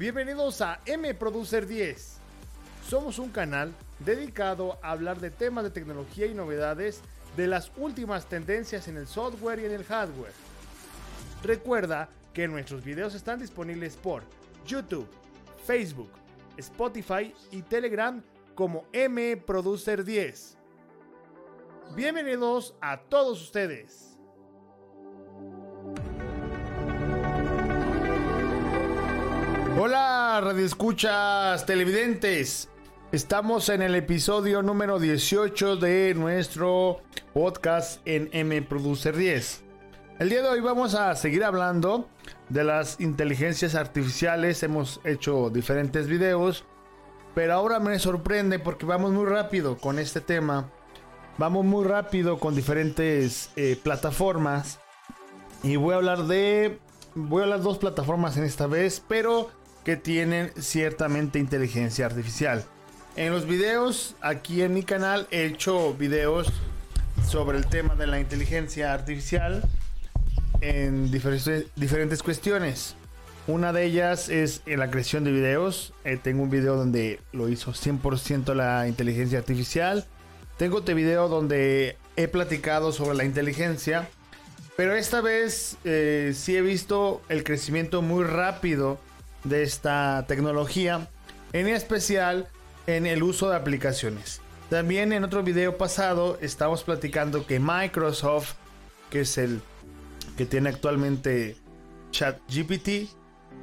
Bienvenidos a M Producer 10. Somos un canal dedicado a hablar de temas de tecnología y novedades de las últimas tendencias en el software y en el hardware. Recuerda que nuestros videos están disponibles por YouTube, Facebook, Spotify y Telegram como M Producer 10. Bienvenidos a todos ustedes. Hola, radioescuchas televidentes. Estamos en el episodio número 18 de nuestro podcast en M Producer 10. El día de hoy vamos a seguir hablando de las inteligencias artificiales. Hemos hecho diferentes videos, pero ahora me sorprende porque vamos muy rápido con este tema. Vamos muy rápido con diferentes eh, plataformas. Y voy a hablar de. Voy a hablar dos plataformas en esta vez, pero que tienen ciertamente inteligencia artificial. En los videos, aquí en mi canal, he hecho videos sobre el tema de la inteligencia artificial en diferentes, cuestiones. Una de ellas es en la creación de videos. Eh, tengo un video donde lo hizo 100% la inteligencia artificial. Tengo otro video donde he platicado sobre la inteligencia. Pero esta vez eh, sí he visto el crecimiento muy rápido de esta tecnología, en especial en el uso de aplicaciones. También en otro video pasado estamos platicando que Microsoft, que es el que tiene actualmente ChatGPT,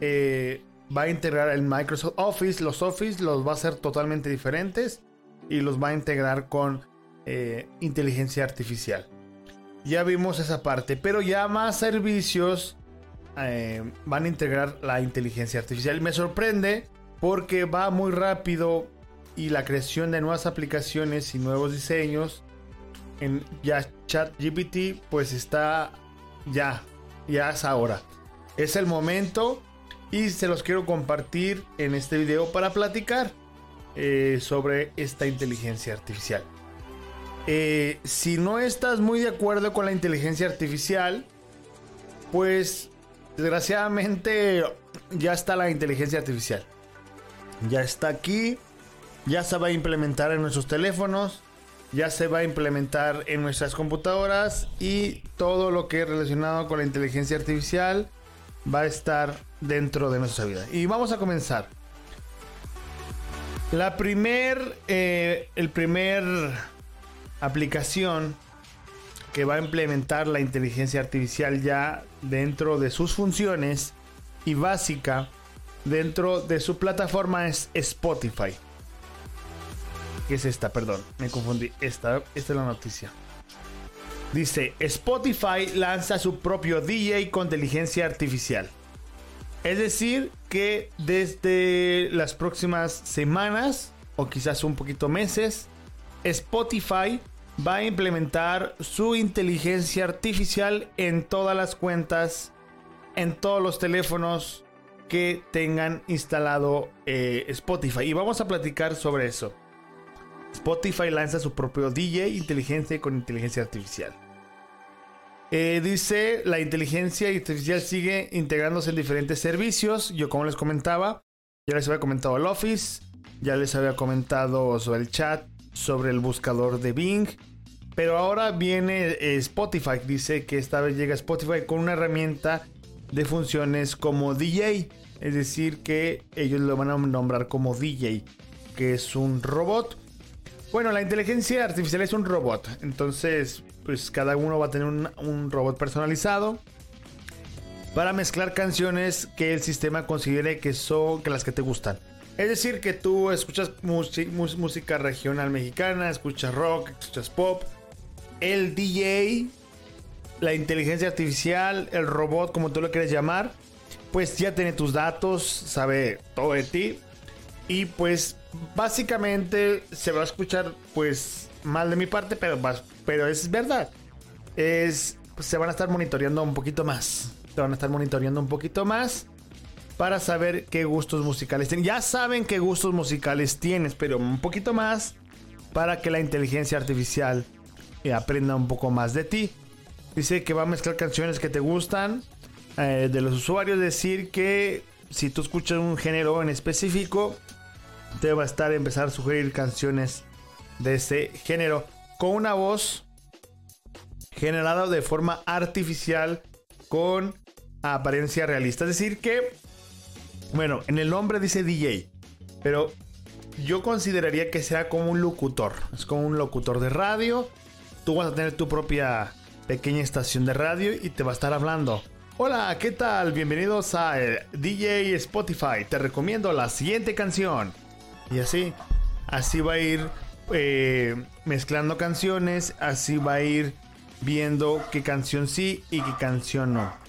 eh, va a integrar el Microsoft Office. Los Office los va a hacer totalmente diferentes y los va a integrar con eh, inteligencia artificial. Ya vimos esa parte, pero ya más servicios eh, van a integrar la inteligencia artificial. Me sorprende porque va muy rápido y la creación de nuevas aplicaciones y nuevos diseños en ya ChatGPT pues está ya, ya es ahora. Es el momento y se los quiero compartir en este video para platicar eh, sobre esta inteligencia artificial. Eh, si no estás muy de acuerdo con la inteligencia artificial, pues desgraciadamente ya está la inteligencia artificial. Ya está aquí, ya se va a implementar en nuestros teléfonos, ya se va a implementar en nuestras computadoras y todo lo que es relacionado con la inteligencia artificial va a estar dentro de nuestra vida. Y vamos a comenzar. La primer, eh, el primer aplicación que va a implementar la inteligencia artificial ya dentro de sus funciones y básica dentro de su plataforma es Spotify. ¿Qué es esta? Perdón, me confundí. Esta, esta es la noticia. Dice, Spotify lanza su propio DJ con inteligencia artificial. Es decir, que desde las próximas semanas o quizás un poquito meses, Spotify va a implementar su inteligencia artificial en todas las cuentas, en todos los teléfonos que tengan instalado eh, Spotify. Y vamos a platicar sobre eso. Spotify lanza su propio DJ inteligencia con inteligencia artificial. Eh, dice, la inteligencia artificial sigue integrándose en diferentes servicios. Yo como les comentaba, ya les había comentado el Office, ya les había comentado sobre el chat, sobre el buscador de Bing. Pero ahora viene eh, Spotify. Dice que esta vez llega Spotify con una herramienta de funciones como DJ. Es decir, que ellos lo van a nombrar como DJ, que es un robot. Bueno, la inteligencia artificial es un robot. Entonces, pues cada uno va a tener un, robot personalizado para mezclar canciones que el sistema considere que son las que te gustan. Es decir, que tú escuchas música regional mexicana, escuchas rock, escuchas pop. El DJ, la inteligencia artificial, el robot, como tú lo quieres llamar, pues ya tiene tus datos, sabe todo de ti. Y pues básicamente se va a escuchar pues mal de mi parte, pero, es verdad. Es, pues, se van a estar monitoreando un poquito más. Se van a estar monitoreando un poquito más para saber qué gustos musicales tienes. Ya saben qué gustos musicales tienes, pero un poquito más para que la inteligencia artificial aprenda un poco más de ti. Dice que va a mezclar canciones que te gustan eh, de los usuarios, decir que si tú escuchas un género en específico, te va a estar empezar a sugerir canciones de ese género con una voz generada de forma artificial con apariencia realista. Es decir que, bueno, en el nombre dice DJ, pero yo consideraría que sea como un locutor. Es como un locutor de radio. Tú vas a tener tu propia pequeña estación de radio y te va a estar hablando. Hola, ¿qué tal? Bienvenidos a eh, DJ Spotify. Te recomiendo la siguiente canción. Y así, así va a ir eh, mezclando canciones, así va a ir viendo qué canción sí y qué canción no.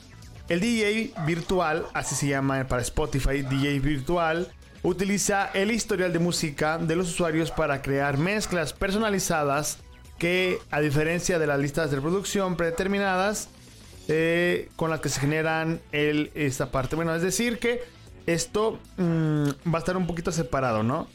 El DJ virtual, así se llama para Spotify, DJ virtual, utiliza el historial de música de los usuarios para crear mezclas personalizadas que, a diferencia de las listas de reproducción predeterminadas, eh, con las que se generan esta parte. Bueno, es decir que esto mm, va a estar un poquito separado, ¿no?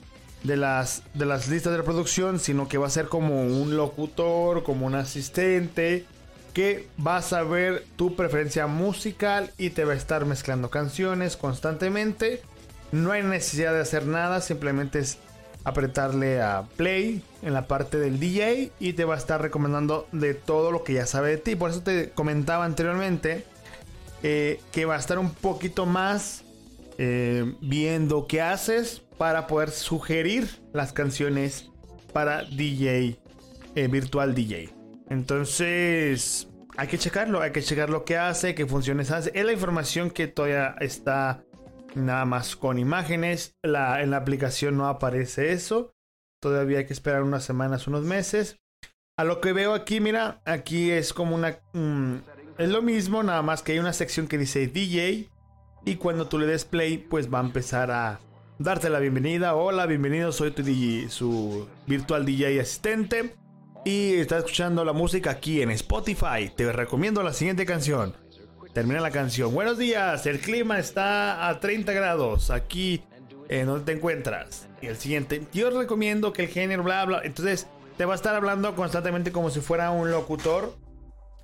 De las, de las listas de reproducción, sino que va a ser como un locutor, como un asistente, que va a saber tu preferencia musical y te va a estar mezclando canciones constantemente. No hay necesidad de hacer nada, simplemente es apretarle a play en la parte del DJ y te va a estar recomendando de todo lo que ya sabe de ti. Por eso te comentaba anteriormente eh, que va a estar un poquito más eh, viendo qué haces para poder sugerir las canciones para DJ, eh, virtual DJ. Entonces, hay que checarlo, hay que checar lo que hace, qué funciones hace. Es la información que todavía está nada más con imágenes. La, en la aplicación no aparece eso. Todavía hay que esperar unas semanas, unos meses. A lo que veo aquí, mira, aquí es como una... Mm, es lo mismo, nada más que hay una sección que dice DJ. Y cuando tú le des play, pues va a empezar a darte la bienvenida. Hola, bienvenido, soy tu DJ, su virtual DJ asistente. Y estás escuchando la música aquí en Spotify. Te recomiendo la siguiente canción. Termina la canción. Buenos días, el clima está a 30 grados aquí en donde te encuentras. Y el siguiente, yo recomiendo que el género, bla, bla. Entonces, te va a estar hablando constantemente como si fuera un locutor,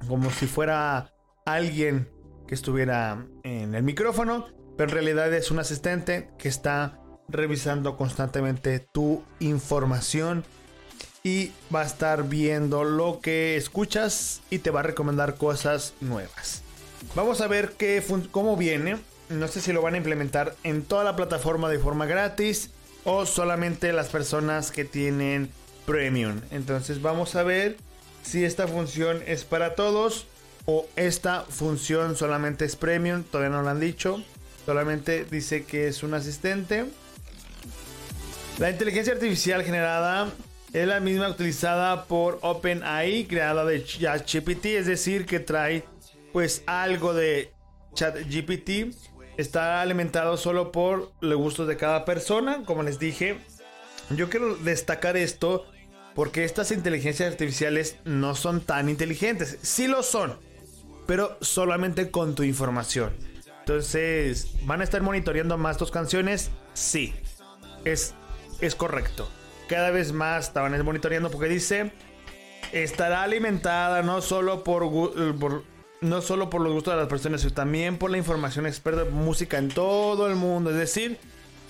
como si fuera alguien que estuviera en el micrófono, pero en realidad es un asistente que está revisando constantemente tu información y va a estar viendo lo que escuchas y te va a recomendar cosas nuevas. Vamos a ver qué cómo viene. No sé si lo van a implementar en toda la plataforma de forma gratis o solamente las personas que tienen premium. Entonces vamos a ver si esta función es para todos o esta función solamente es premium. Todavía no lo han dicho. Solamente dice que es un asistente. La inteligencia artificial generada es la misma utilizada por OpenAI, creada de ChatGPT, es decir, que trae pues algo de ChatGPT está alimentado solo por los gustos de cada persona, como les dije. Yo quiero destacar esto porque estas inteligencias artificiales no son tan inteligentes. Sí lo son, pero solamente con tu información. Entonces, ¿van a estar monitoreando más tus canciones? Sí, es, es correcto. Cada vez más estaban monitoreando porque dice, estará alimentada no solo por, por no solo por los gustos de las personas, sino también por la información experta de música en todo el mundo. Es decir,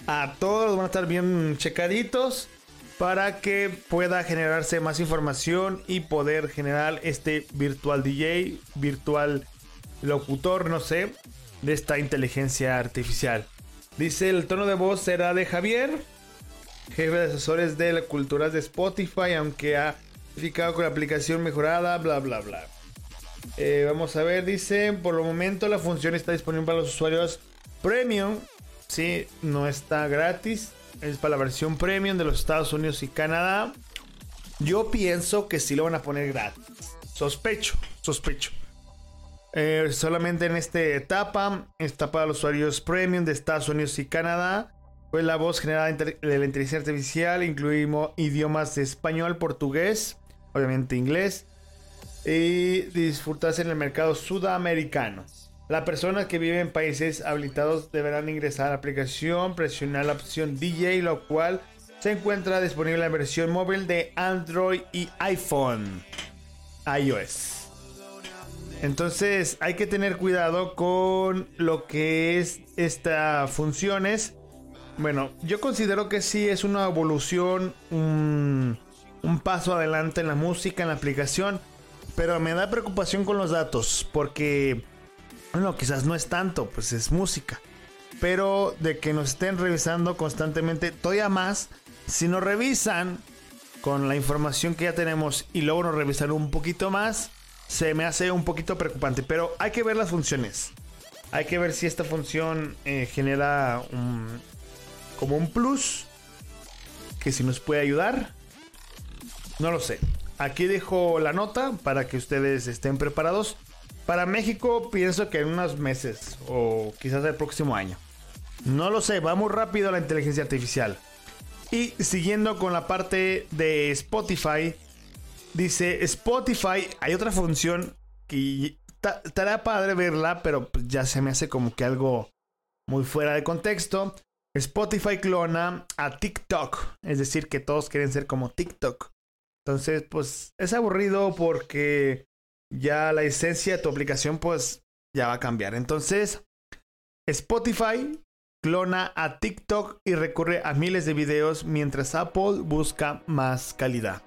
a todos van a estar bien checaditos para que pueda generarse más información y poder generar este virtual DJ, virtual locutor, no sé, de esta inteligencia artificial. Dice, el tono de voz será de Javier, jefe de asesores de la cultura de Spotify, aunque ha verificado con la aplicación mejorada, bla, bla, bla. Eh, vamos a ver, dice, por el momento la función está disponible para los usuarios premium. Sí, no está gratis. Es para la versión premium de los Estados Unidos y Canadá. Yo pienso que sí lo van a poner gratis. Sospecho, sospecho. Eh, solamente en esta etapa está para los usuarios premium de Estados Unidos y Canadá. Pues la voz generada de la inteligencia artificial incluimos idiomas de español, portugués, obviamente inglés, y disfrutarse en el mercado sudamericano. Las personas que viven en países habilitados deberán ingresar a la aplicación, presionar la opción DJ, lo cual se encuentra disponible en versión móvil de Android y iPhone, iOS. Entonces hay que tener cuidado con lo que es estas funciones. Bueno, yo considero que sí es una evolución, un, paso adelante en la música, en la aplicación. Pero me da preocupación con los datos porque, bueno, quizás no es tanto, pues es música. Pero de que nos estén revisando constantemente, todavía más, si nos revisan con la información que ya tenemos y luego nos revisan un poquito más, se me hace un poquito preocupante. Pero hay que ver las funciones. Hay que ver si esta función eh, genera un, como un plus que si nos puede ayudar. No lo sé. Aquí dejo la nota para que ustedes estén preparados. Para México pienso que en unos meses o quizás el próximo año. No lo sé, va muy rápido la inteligencia artificial. Y siguiendo con la parte de Spotify, dice Spotify, hay otra función que estará padre verla, pero pues ya se me hace como que algo muy fuera de contexto. Spotify clona a TikTok, es decir, que todos quieren ser como TikTok. Entonces, pues es aburrido porque ya la esencia de tu aplicación pues ya va a cambiar. Entonces, Spotify clona a TikTok y recurre a miles de videos mientras Apple busca más calidad.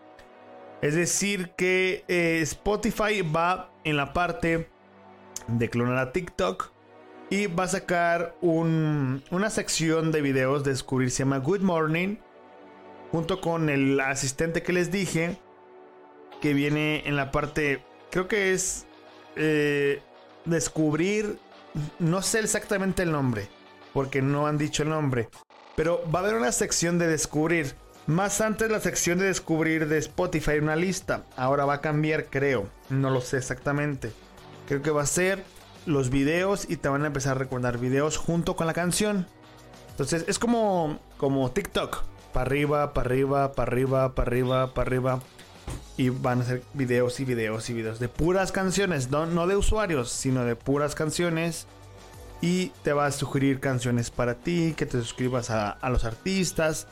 Es decir, que eh, Spotify va en la parte de clonar a TikTok y va a sacar una sección de videos de descubrir, se llama Good Morning, junto con el asistente que les dije, que viene en la parte, creo que es eh, descubrir, no sé exactamente el nombre porque no han dicho el nombre. Pero va a haber una sección de descubrir. Más antes la sección de descubrir de Spotify una lista. Ahora va a cambiar, creo. No lo sé exactamente. Creo que va a ser los videos y te van a empezar a recordar videos junto con la canción. Entonces es como, como TikTok. Para arriba, para arriba, para arriba, para arriba, para arriba. Y van a ser videos y videos y videos de puras canciones. No, no de usuarios, sino de puras canciones y te va a sugerir canciones para ti, que te suscribas a, los artistas.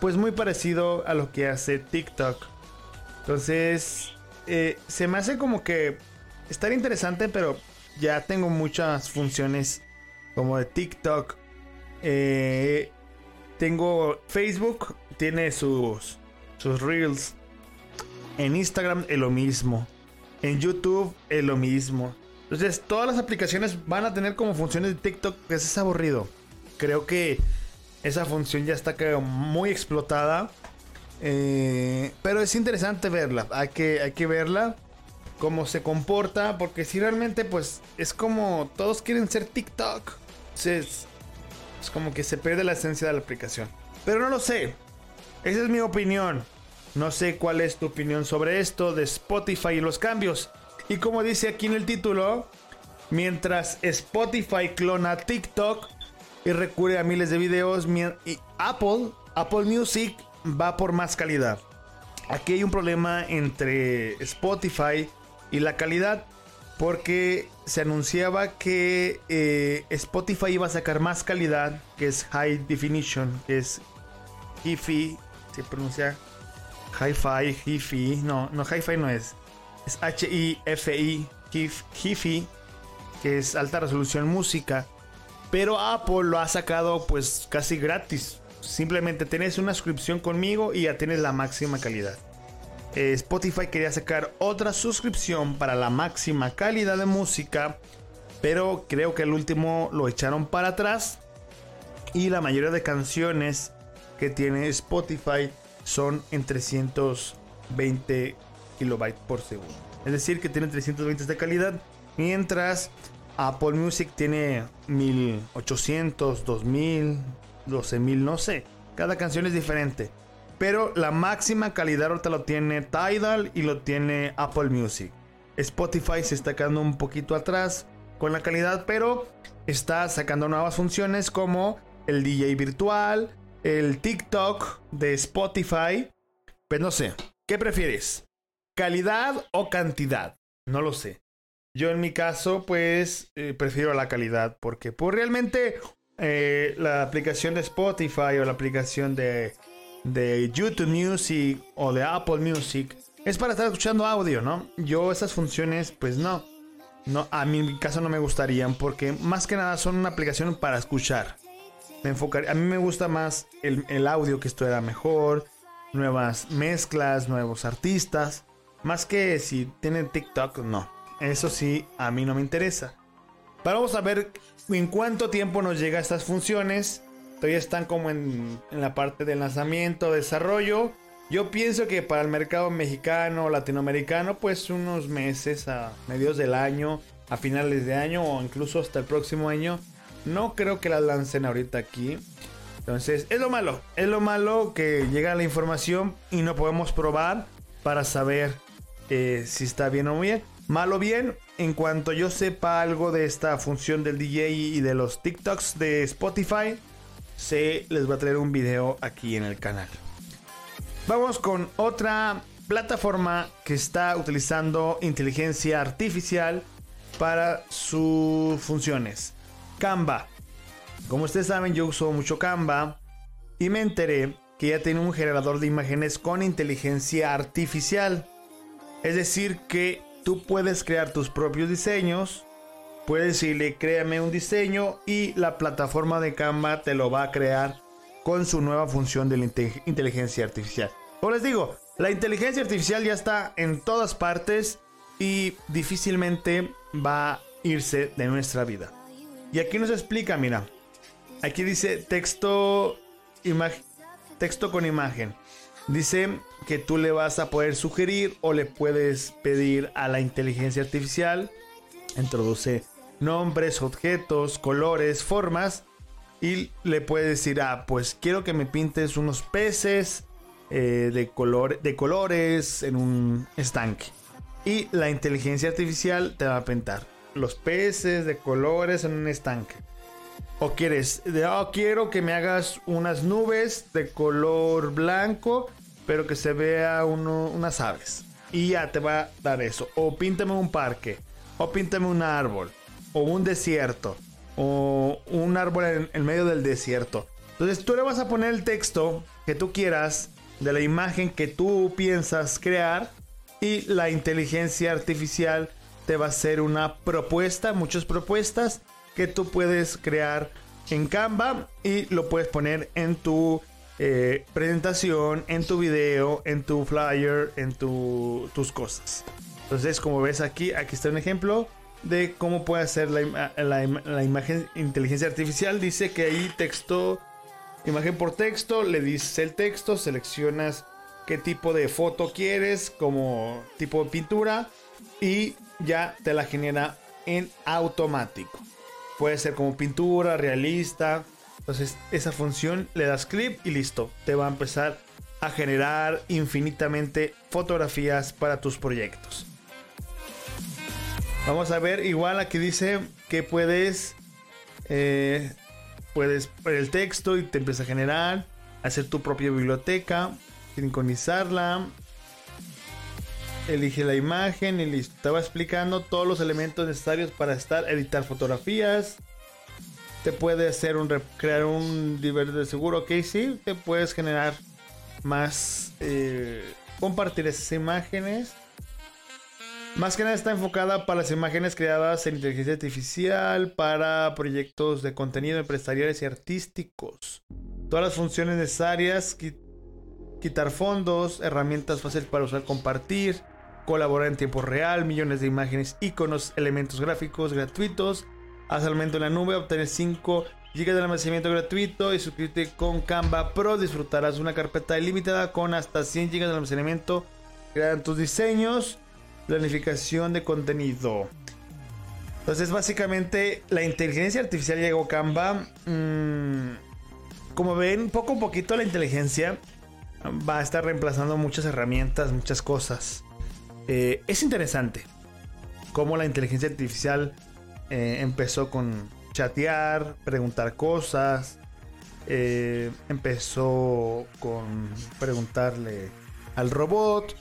Pues muy parecido a lo que hace TikTok. Entonces, eh, se me hace como que estar interesante, pero ya tengo muchas funciones como de TikTok. Eh, tengo Facebook, tiene sus, sus reels. En Instagram es lo mismo. En YouTube es lo mismo. Entonces, todas las aplicaciones van a tener como funciones de TikTok, que es aburrido. Creo que esa función ya está muy explotada. Eh, pero es interesante verla. Hay que, hay que verla. Cómo se comporta. Porque si realmente, pues, es como todos quieren ser TikTok. Es, es como que se pierde la esencia de la aplicación. Pero no lo sé. Esa es mi opinión. No sé cuál es tu opinión sobre esto de Spotify y los cambios. Y como dice aquí en el título, mientras Spotify clona TikTok y recurre a miles de videos, y Apple, Apple Music va por más calidad. Aquí hay un problema entre Spotify y la calidad porque se anunciaba que eh, Spotify iba a sacar más calidad, que es High Definition, que es HiFi, se pronuncia Hi-Fi, HiFi, no, no Hi-Fi no es, es H-I-F-I, HIFI, que es alta resolución música. Pero Apple lo ha sacado pues casi gratis. Simplemente tenés una suscripción conmigo y ya tienes la máxima calidad. Eh, Spotify quería sacar otra suscripción para la máxima calidad de música. Pero creo que el último lo echaron para atrás. Y la mayoría de canciones que tiene Spotify son en 320 kilobytes por segundo. Es decir, que tiene 320 de calidad. Mientras Apple Music tiene 1800, 2000, 12000, no sé. Cada canción es diferente. Pero la máxima calidad ahorita lo tiene Tidal y lo tiene Apple Music. Spotify se está quedando un poquito atrás con la calidad, pero está sacando nuevas funciones como el DJ virtual, el TikTok de Spotify. Pues no sé, ¿qué prefieres? ¿Calidad o cantidad? No lo sé. Yo en mi caso, pues, eh, prefiero la calidad porque, pues, realmente eh, la aplicación de Spotify o la aplicación de, de YouTube Music o de Apple Music es para estar escuchando audio, ¿no? Yo esas funciones, pues no. no, a mi caso no me gustarían porque más que nada son una aplicación para escuchar. Me enfocaría, a mí me gusta más el, el audio que esto era mejor, nuevas mezclas, nuevos artistas. Más que si tienen TikTok, no. Eso sí, a mí no me interesa. Pero vamos a ver en cuánto tiempo nos llega estas funciones. Todavía están como en, en la parte de lanzamiento, desarrollo. Yo pienso que para el mercado mexicano, latinoamericano, pues unos meses a medios del año, a finales de año o incluso hasta el próximo año. No creo que las lancen ahorita aquí. Entonces, es lo malo. Es lo malo que llega la información y no podemos probar para saber eh, si está bien o bien. Malo bien, en cuanto yo sepa algo de esta función del DJ y de los TikToks de Spotify, se les va a traer un video aquí en el canal. Vamos con otra plataforma que está utilizando inteligencia artificial para sus funciones. Canva. Como ustedes saben, yo uso mucho Canva y me enteré que ya tiene un generador de imágenes con inteligencia artificial. Es decir, que tú puedes crear tus propios diseños, puedes decirle créame un diseño y la plataforma de Canva te lo va a crear con su nueva función de la inteligencia artificial. Como les digo, la inteligencia artificial ya está en todas partes y difícilmente va a irse de nuestra vida. Y aquí nos explica, mira, aquí dice texto, texto con imagen. Dice que tú le vas a poder sugerir o le puedes pedir a la inteligencia artificial. Introduce nombres, objetos, colores, formas y le puede decir, ah, pues quiero que me pintes unos peces eh, de, color, de colores en un estanque. Y la inteligencia artificial te va a pintar los peces de colores en un estanque. O quieres, oh, quiero que me hagas unas nubes de color blanco, pero que se vea unas aves. Y ya te va a dar eso. O píntame un parque, o píntame un árbol, o un desierto, o un árbol en, en medio del desierto. Entonces tú le vas a poner el texto que tú quieras de la imagen que tú piensas crear y la inteligencia artificial te va a hacer una propuesta, muchas propuestas que tú puedes crear en Canva y lo puedes poner en tu eh, presentación, en tu video, en tu flyer, en tus cosas. Entonces, como ves aquí, aquí está un ejemplo de cómo puede hacer la, la, imagen inteligencia artificial. Dice que ahí texto, imagen por texto, le dices el texto, seleccionas qué tipo de foto quieres, como tipo de pintura, y ya te la genera en automático. Puede ser como pintura, realista. Entonces esa función le das clic y listo. Te va a empezar a generar infinitamente fotografías para tus proyectos. Vamos a ver, igual aquí dice que puedes, eh, puedes poner el texto y te empieza a generar, hacer tu propia biblioteca, sincronizarla, elige la imagen y listo. Te va explicando todos los elementos necesarios para estar, editar fotografías. Te puede hacer un crear un nivel de seguro, ok, sí, te puedes generar más, eh, compartir esas imágenes. Más que nada está enfocada para las imágenes creadas en inteligencia artificial, para proyectos de contenido empresariales y artísticos. Todas las funciones necesarias, quitar fondos, herramientas fáciles para usar, compartir, colaborar en tiempo real, millones de imágenes, iconos, elementos gráficos gratuitos. Haz aumento en la nube, obtener 5 GB de almacenamiento gratuito y suscríbete con Canva Pro. Disfrutarás una carpeta ilimitada con hasta 100 GB de almacenamiento. Crean tus diseños, planificación de contenido. Entonces, básicamente, la inteligencia artificial llegó Canva. Mm, como ven, poco a poquito la inteligencia va a estar reemplazando muchas herramientas, muchas cosas. Eh, es interesante cómo la inteligencia artificial eh, empezó con chatear, preguntar cosas, eh, empezó con preguntarle al robot,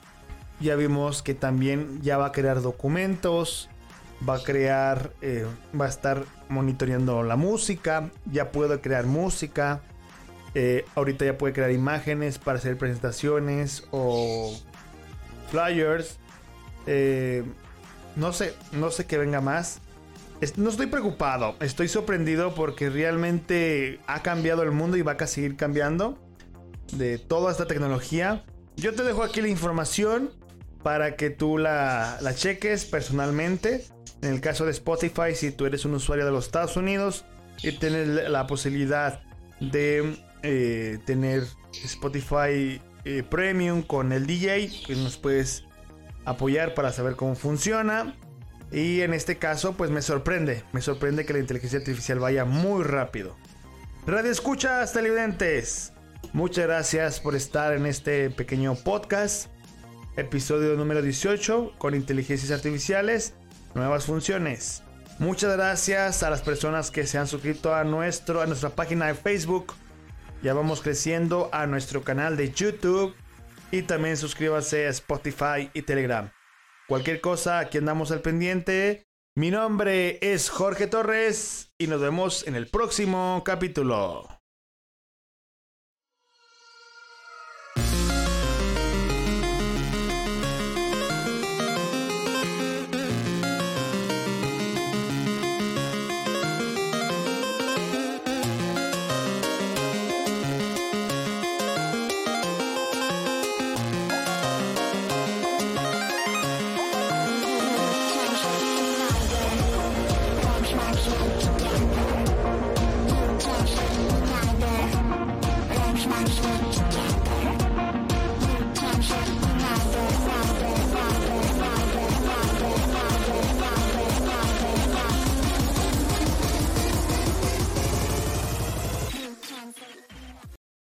ya vimos que también ya va a crear documentos, va a crear, va a estar monitoreando la música, ya puede crear música, ahorita ya puede crear imágenes para hacer presentaciones o flyers. Eh, no sé, no sé qué venga más. no estoy preocupado, estoy sorprendido porque realmente ha cambiado el mundo y va a seguir cambiando de toda esta tecnología. Yo te dejo aquí la información para que tú la, cheques personalmente. En el caso de Spotify, si tú eres un usuario de los Estados Unidos y tienes la posibilidad de eh, tener Spotify eh, Premium con el DJ, pues nos puedes apoyar para saber cómo funciona. Y en este caso, pues me sorprende, me sorprende que la inteligencia artificial vaya muy rápido. Radio Escuchas televidentes, muchas gracias por estar en este pequeño podcast episodio número 18 con inteligencias artificiales, nuevas funciones. Muchas gracias a las personas que se han suscrito a, nuestro, a nuestra página de Facebook. Ya vamos creciendo a nuestro canal de YouTube. Y también suscríbase a Spotify y Telegram. Cualquier cosa, aquí andamos al pendiente. Mi nombre es Jorge Torres y nos vemos en el próximo capítulo.